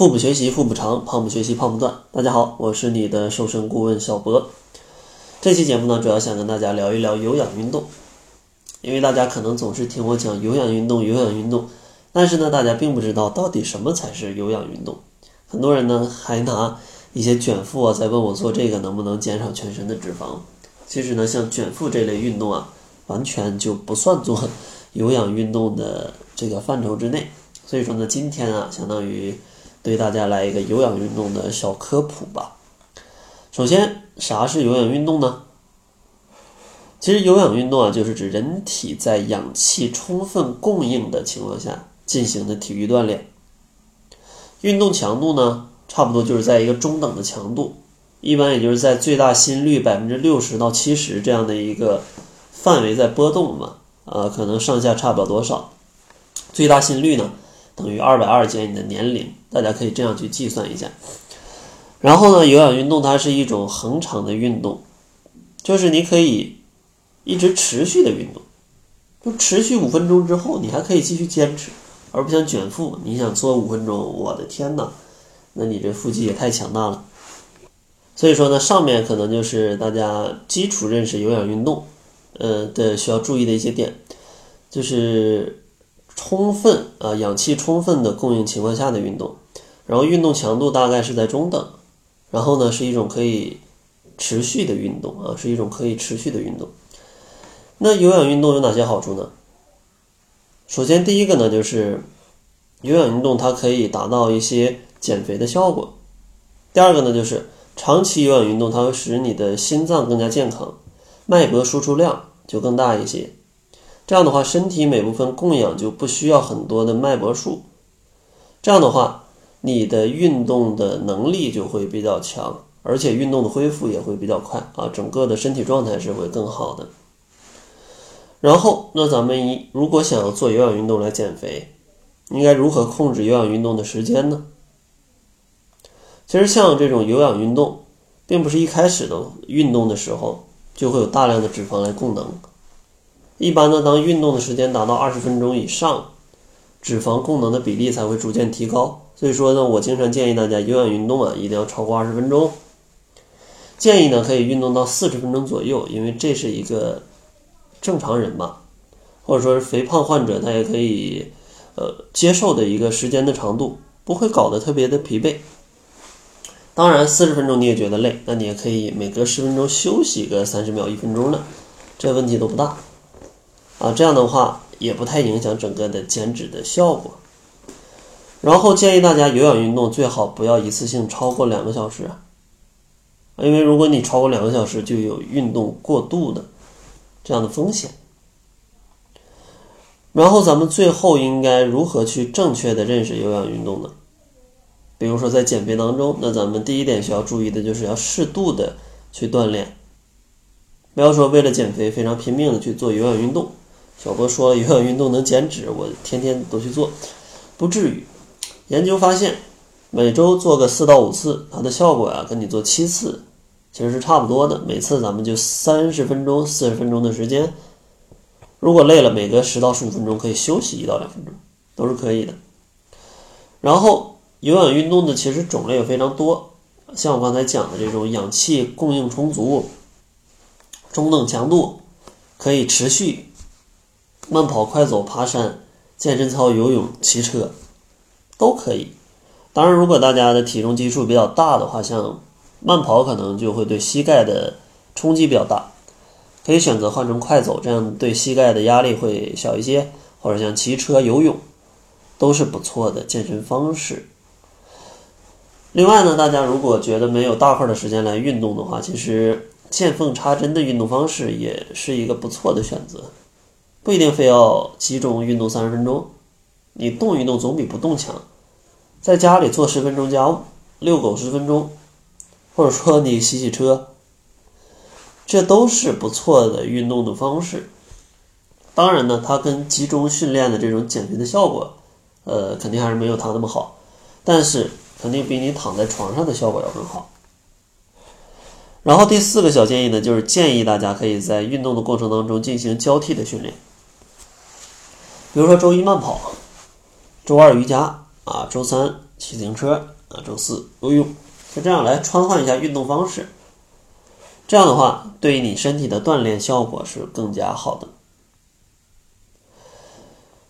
腹部学习腹部长，胖不学习胖不断。大家好，我是你的瘦身顾问小博。这期节目呢，主要想跟大家聊一聊有氧运动，因为大家可能总是听我讲有氧运动，有氧运动，但是呢，大家并不知道到底什么才是有氧运动。很多人呢，还拿一些卷腹啊，在问我做这个能不能减少全身的脂肪。其实呢，像卷腹这类运动啊，完全就不算做有氧运动的这个范畴之内。所以说呢，今天啊，相当于。对大家来一个有氧运动的小科普吧。首先，啥是有氧运动呢？其实有氧运动啊，就是指人体在氧气充分供应的情况下进行的体育锻炼。运动强度呢，差不多就是在一个中等的强度，一般也就是在最大心率百分之六十到七十这样的一个范围在波动嘛。啊，可能上下差不了多少。最大心率呢？等于二百二减你的年龄，大家可以这样去计算一下。然后呢，有氧运动它是一种恒长的运动，就是你可以一直持续的运动，就持续五分钟之后，你还可以继续坚持，而不像卷腹，你想做五分钟，我的天呐，那你这腹肌也太强大了。所以说呢，上面可能就是大家基础认识有氧运动，呃的需要注意的一些点，就是。充分啊，氧气充分的供应情况下的运动，然后运动强度大概是在中等，然后呢是一种可以持续的运动啊，是一种可以持续的运动。那有氧运动有哪些好处呢？首先第一个呢就是有氧运动它可以达到一些减肥的效果。第二个呢就是长期有氧运动它会使你的心脏更加健康，脉搏输出量就更大一些。这样的话，身体每部分供氧就不需要很多的脉搏数。这样的话，你的运动的能力就会比较强，而且运动的恢复也会比较快啊，整个的身体状态是会更好的。然后，那咱们一如果想要做有氧运动来减肥，应该如何控制有氧运动的时间呢？其实，像这种有氧运动，并不是一开始的运动的时候就会有大量的脂肪来供能。一般呢，当运动的时间达到二十分钟以上，脂肪供能的比例才会逐渐提高。所以说呢，我经常建议大家有氧运动啊，一定要超过二十分钟。建议呢，可以运动到四十分钟左右，因为这是一个正常人吧，或者说是肥胖患者，他也可以呃接受的一个时间的长度，不会搞得特别的疲惫。当然，四十分钟你也觉得累，那你也可以每隔十分钟休息个三十秒、一分钟的，这问题都不大。啊，这样的话也不太影响整个的减脂的效果。然后建议大家有氧运动最好不要一次性超过两个小时，因为如果你超过两个小时，就有运动过度的这样的风险。然后咱们最后应该如何去正确的认识有氧运动呢？比如说在减肥当中，那咱们第一点需要注意的就是要适度的去锻炼，不要说为了减肥非常拼命的去做有氧运动。小波说了，有氧运动能减脂，我天天都去做，不至于。研究发现，每周做个四到五次，它的效果啊，跟你做七次其实是差不多的。每次咱们就三十分钟、四十分钟的时间，如果累了，每隔十到十五分钟可以休息一到两分钟，都是可以的。然后，有氧运动的其实种类也非常多，像我刚才讲的这种氧气供应充足、中等强度，可以持续。慢跑、快走、爬山、健身操、游泳、骑车，都可以。当然，如果大家的体重基数比较大的话，像慢跑可能就会对膝盖的冲击比较大，可以选择换成快走，这样对膝盖的压力会小一些。或者像骑车、游泳，都是不错的健身方式。另外呢，大家如果觉得没有大块的时间来运动的话，其实见缝插针的运动方式也是一个不错的选择。不一定非要集中运动三十分钟，你动一动总比不动强。在家里做十分钟家务，遛狗十分钟，或者说你洗洗车，这都是不错的运动的方式。当然呢，它跟集中训练的这种减肥的效果，呃，肯定还是没有它那么好，但是肯定比你躺在床上的效果要更好。然后第四个小建议呢，就是建议大家可以在运动的过程当中进行交替的训练。比如说周一慢跑，周二瑜伽啊，周三骑自行车啊，周四游泳，就这样来穿换一下运动方式。这样的话，对于你身体的锻炼效果是更加好的。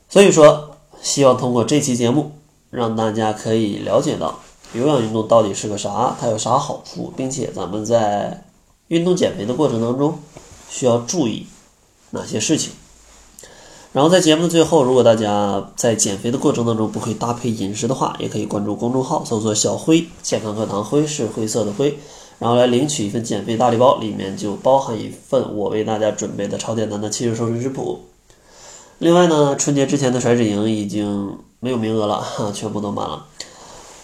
所以说，希望通过这期节目，让大家可以了解到有氧运动到底是个啥，它有啥好处，并且咱们在运动减肥的过程当中需要注意哪些事情。然后在节目的最后，如果大家在减肥的过程当中不会搭配饮食的话，也可以关注公众号，搜索“小辉健康课堂”，辉是灰色的灰，然后来领取一份减肥大礼包，里面就包含一份我为大家准备的超简单的七日瘦身食谱。另外呢，春节之前的甩脂营已经没有名额了，哈，全部都满了。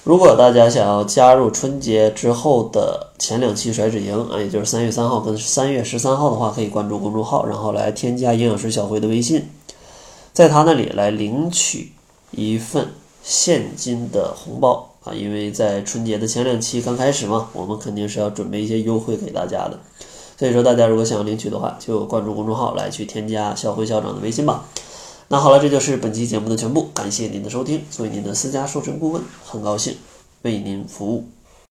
如果大家想要加入春节之后的前两期甩脂营啊，也就是三月三号跟三月十三号的话，可以关注公众号，然后来添加营养师小辉的微信。在他那里来领取一份现金的红包啊，因为在春节的前两期刚开始嘛，我们肯定是要准备一些优惠给大家的，所以说大家如果想要领取的话，就关注公众号来去添加校辉校长的微信吧。那好了，这就是本期节目的全部，感谢您的收听。作为您的私家授权顾问，很高兴为您服务。